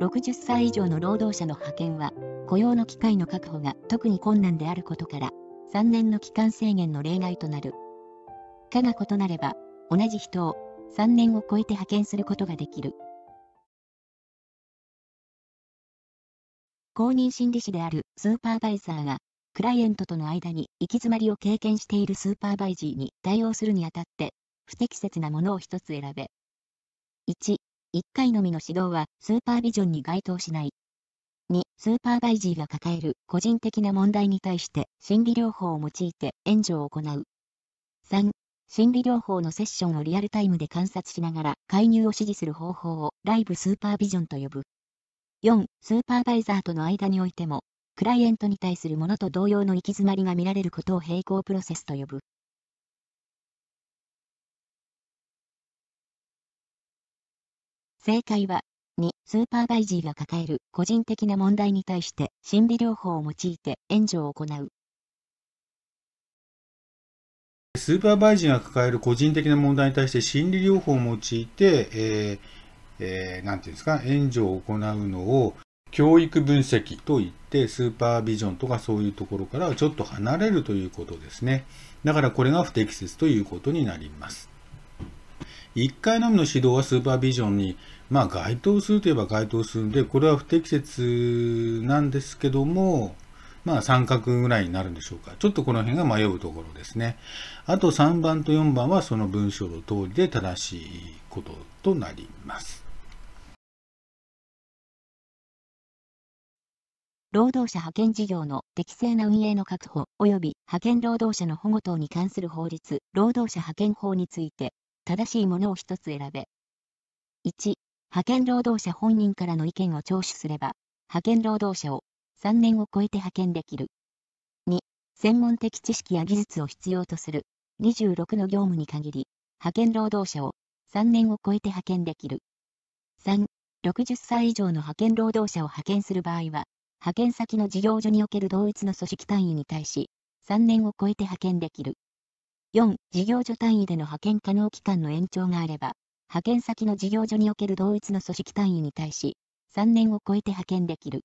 60歳以上の労働者の派遣は、雇用の機会の確保が特に困難であることから、3年の期間制限の例外となる。かが異なれば、同じ人を3年を超えて派遣することができる。公認心理師であるスーパーバイザーが、クライエントとの間に行き詰まりを経験しているスーパーバイジーに対応するにあたって、不適切なものを一つ選べ。1、1回のみの指導はスーパービジョンに該当しない。2、スーパーバイジーが抱える個人的な問題に対して心理療法を用いて援助を行う。3、心理療法のセッションをリアルタイムで観察しながら介入を指示する方法をライブスーパービジョンと呼ぶ。4、スーパーバイザーとの間においても、クライエントに対するものと同様の行き詰まりが見られることを並行プロセスと呼ぶ。正解は、2、スーパーバイジーが抱える個人的な問題に対して心理療法を用いて援助を行う。スーパーバイジーが抱える個人的な問題に対して心理療法を用いて、えーえー、なんていうんですか、援助を行うのを教育分析といって、スーパービジョンとかそういうところからはちょっと離れるということですね。だからこれが不適切ということになります。1回のみの指導はスーパービジョンに、まあ、該当するといえば該当するんで、これは不適切なんですけども、まあ、三角ぐらいになるんでしょうか。ちょっとこの辺が迷うところですね。あと3番と4番はその文章の通りで正しいこととなります。労働者派遣事業の適正な運営の確保及び派遣労働者の保護等に関する法律、労働者派遣法について、正しいものを一つ選べ。1、派遣労働者本人からの意見を聴取すれば、派遣労働者を3年を超えて派遣できる。2、専門的知識や技術を必要とする26の業務に限り、派遣労働者を3年を超えて派遣できる。3、60歳以上の派遣労働者を派遣する場合は、派遣先の事業所における同一の組織単位に対し、3年を超えて派遣できる。4、事業所単位での派遣可能期間の延長があれば、派遣先の事業所における同一の組織単位に対し、3年を超えて派遣できる。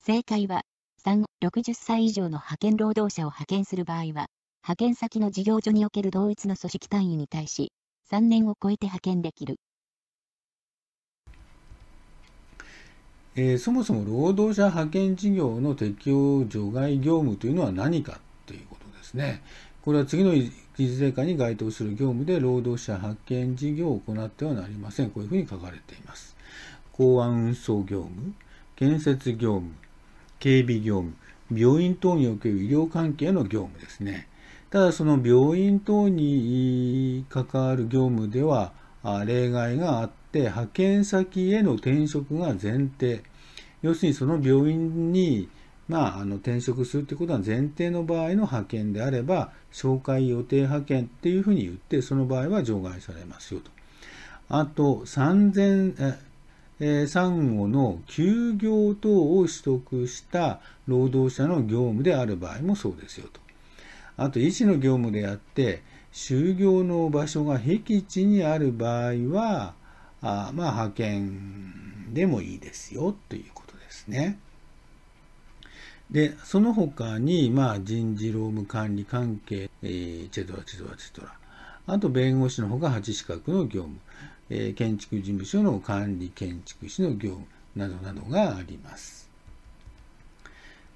正解は、3、60歳以上の派遣労働者を派遣する場合は、派遣先の事業所における同一の組織単位に対し、3年を超えて派遣できる。えー、そもそも労働者派遣事業の適用除外業務というのは何かということですね。これは次の技術成果に該当する業務で労働者派遣事業を行ってはなりません。こういうふうに書かれています。港湾運送業務、建設業務、警備業務、病院等における医療関係の業務ですね。ただその病院等に関わる業務では例外があって、派遣先への転職が前提。要するにその病院に、まあ、あの転職するということは前提の場合の派遣であれば、紹介予定派遣っていうふうに言って、その場合は除外されますよと。あと、3000、え産後の休業等を取得した労働者の業務である場合もそうですよと。あと、医師の業務であって、就業の場所が僻地にある場合は、あまあ、派遣でもいいですよということですね。で、その他に、まあ、人事労務管理関係、えー、チェドラ、チェドラ、チェドラ。あと、弁護士のほか8資格の業務、えー、建築事務所の管理建築士の業務などなどがあります。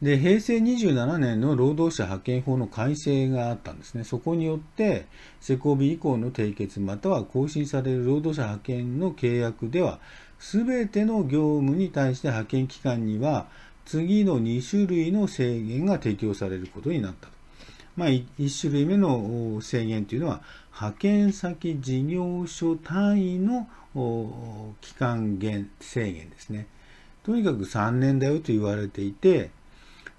で、平成27年の労働者派遣法の改正があったんですね。そこによって、施行日以降の締結または更新される労働者派遣の契約では、すべての業務に対して派遣期間には、次の2種類の制限が適用されることになったと。まあ、1種類目の制限というのは、派遣先事業所単位の期間限制限ですね。とにかく3年だよと言われていて、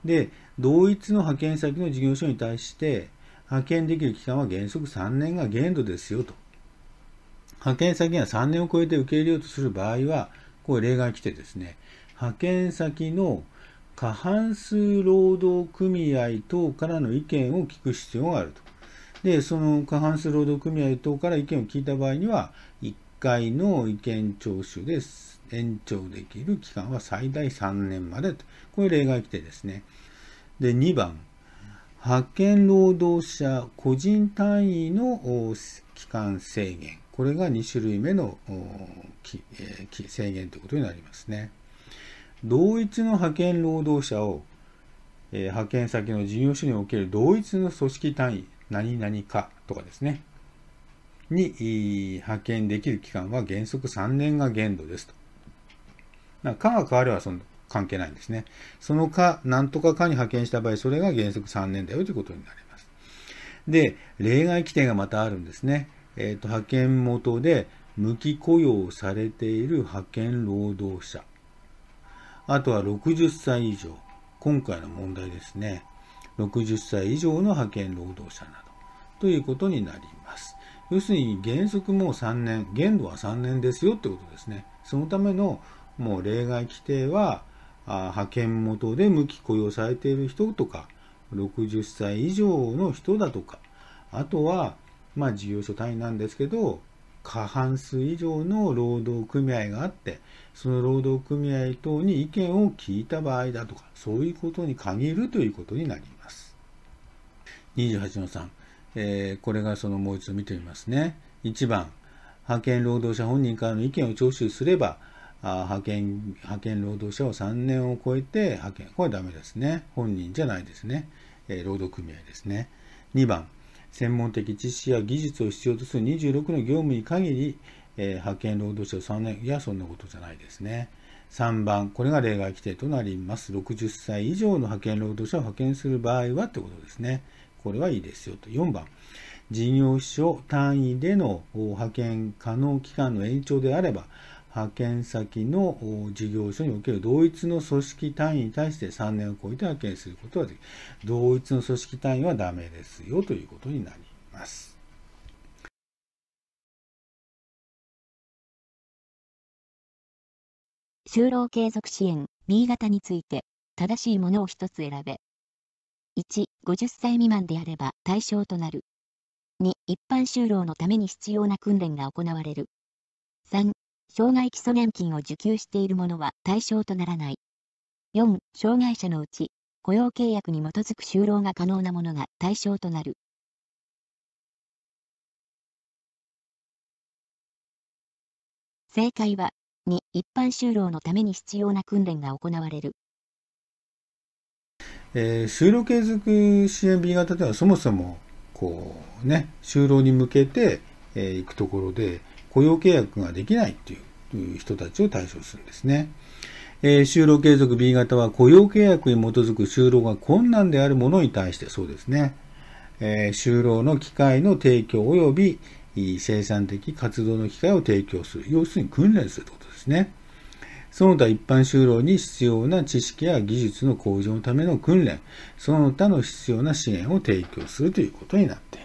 で、同一の派遣先の事業所に対して派遣できる期間は原則3年が限度ですよと。派遣先が3年を超えて受け入れようとする場合は、これ例外来てですね、派遣先の過半数労働組合等からの意見を聞く必要があると。で、その過半数労働組合等から意見を聞いた場合には、1回の意見聴取です延長できる期間は最大3年までと。これ例外規定ですね。で、2番、派遣労働者個人単位の期間制限。これが2種類目の制限ということになりますね。同一の派遣労働者を、派遣先の事業所における同一の組織単位、何々かとかですね、に派遣できる期間は原則3年が限度ですと。かが変わればその関係ないんですね。そのか、なんとかかに派遣した場合、それが原則3年だよということになります。で、例外規定がまたあるんですね。えっ、ー、と、派遣元で無期雇用されている派遣労働者。あとは60歳以上。今回の問題ですね。60歳以上の派遣労働者など。ということになります。要するに原則もう3年、限度は3年ですよってことですね。そのためのもう例外規定は、派遣元で無期雇用されている人とか、60歳以上の人だとか、あとは、まあ事業所単位なんですけど、過半数以上の労働組合があって、その労働組合等に意見を聞いた場合だとか、そういうことに限るということになります。28の3、えー、これがそのもう一度見てみますね。1番、派遣労働者本人からの意見を聴取すれば、派遣派遣労働者を3年を超えて派遣、これはダメですね。本人じゃないですね。えー、労働組合ですね。2番、専門的知識や技術を必要とする26の業務に限り、えー、派遣労働者を3年、いや、そんなことじゃないですね。3番、これが例外規定となります。60歳以上の派遣労働者を派遣する場合はということですね。これはいいですよと。4番、事業所単位での派遣可能期間の延長であれば、派遣先の事業所における同一の組織単位に対して3年を超えて派遣することができる。同一の組織単位はダメですよということになります。就労継続支援 B 型について正しいものを一つ選べ。1、50歳未満であれば対象となる。2、一般就労のために必要な訓練が行われる。3、障害基礎年金を受給している者は対象とならない。4、障害者のうち、雇用契約に基づく就労が可能な者が対象となる。正解は、2、一般就労のために必要な訓練が行われる。えー、就労継続支援 B 型ではそもそも、こうね、就労に向けて、えー、行くところで、雇用契約ができないっていう人たちを対象するんですね。えー、就労継続 B 型は雇用契約に基づく就労が困難である者に対してそうですね。えー、就労の機会の提供及び生産的活動の機会を提供する。要するに訓練するということですね。その他一般就労に必要な知識や技術の向上のための訓練、その他の必要な支援を提供するということになっています。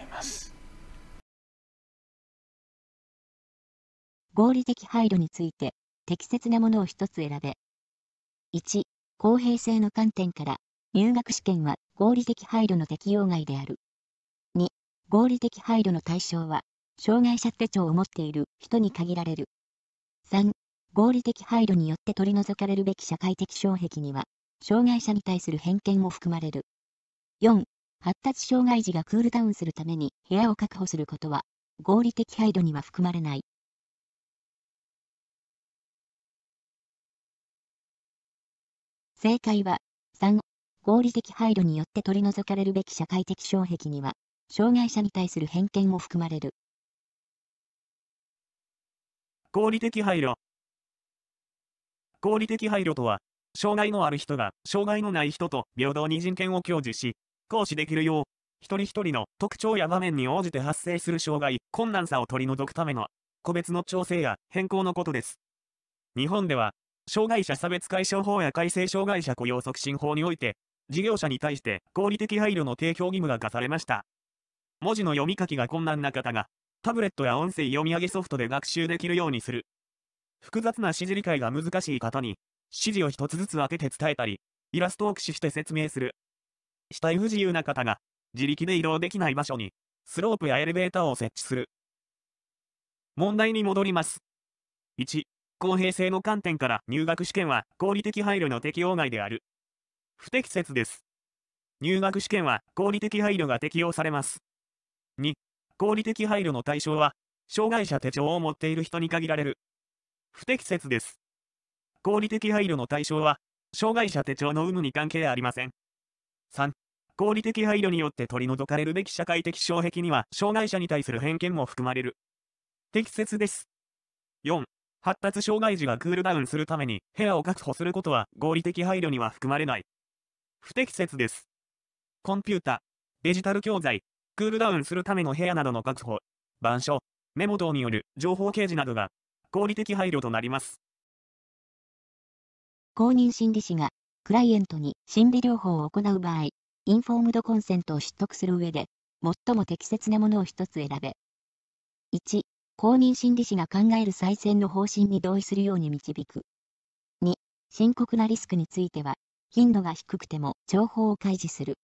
合理的配慮について、適切なものを一つ選べ。1、公平性の観点から、入学試験は合理的配慮の適用外である。2、合理的配慮の対象は、障害者手帳を持っている人に限られる。3、合理的配慮によって取り除かれるべき社会的障壁には、障害者に対する偏見も含まれる。4、発達障害児がクールダウンするために部屋を確保することは、合理的配慮には含まれない。正解は、3、合理的配慮によって取り除かれるべき社会的障壁には、障害者に対する偏見も含まれる。合理的配慮。合理的配慮とは、障害のある人が障害のない人と平等に人権を享受し、行使できるよう、一人一人の特徴や場面に応じて発生する障害、困難さを取り除くための個別の調整や変更のことです。日本では、障害者差別解消法や改正障害者雇用促進法において、事業者に対して合理的配慮の提供義務が課されました。文字の読み書きが困難な方が、タブレットや音声読み上げソフトで学習できるようにする。複雑な指示理解が難しい方に、指示を一つずつ当てて伝えたり、イラストを駆使して説明する。死体不自由な方が、自力で移動できない場所に、スロープやエレベーターを設置する。問題に戻ります。1、公平性の観点から入学試験は合理的配慮の適用外である。不適切です。入学試験は合理的配慮が適用されます。2、合理的配慮の対象は、障害者手帳を持っている人に限られる。不適切です。合理的配慮の対象は、障害者手帳の有無に関係ありません。3、合理的配慮によって取り除かれるべき社会的障壁には、障害者に対する偏見も含まれる。適切です。4、発達障害児がクールダウンするために部屋を確保することは合理的配慮には含まれない。不適切です。コンピュータ、デジタル教材、クールダウンするための部屋などの確保、板書、メモ等による。情報掲示などが。合理的配慮となります。公認心理師が。クライエントに心理療法を行う場合、インフォームドコンセントを取得する上で、最も適切なものを一つ選べ。1、公認心理師が考える再選の方針に同意するように導く。2、深刻なリスクについては、頻度が低くても情報を開示する。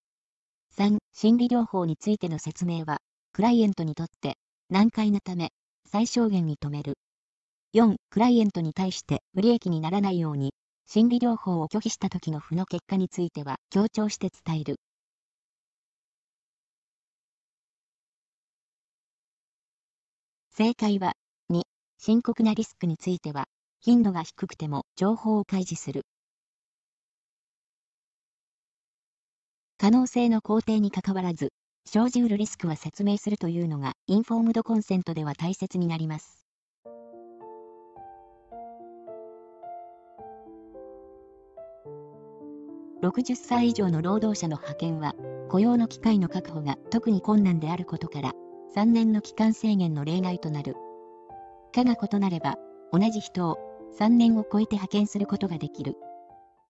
3、心理療法についての説明は、クライエントにとって難解なため、最小限に止める。4、クライエントに対して不利益にならないように、心理療法を拒否した時の負の結果については強調して伝える。正解は、2、深刻なリスクについては、頻度が低くても情報を開示する。可能性の肯定にかかわらず、生じうるリスクは説明するというのが、インフォームドコンセントでは大切になります。60歳以上の労働者の派遣は、雇用の機会の確保が特に困難であることから、3年の期間制限の例外となる。科が異なれば、同じ人を3年を超えて派遣することができる。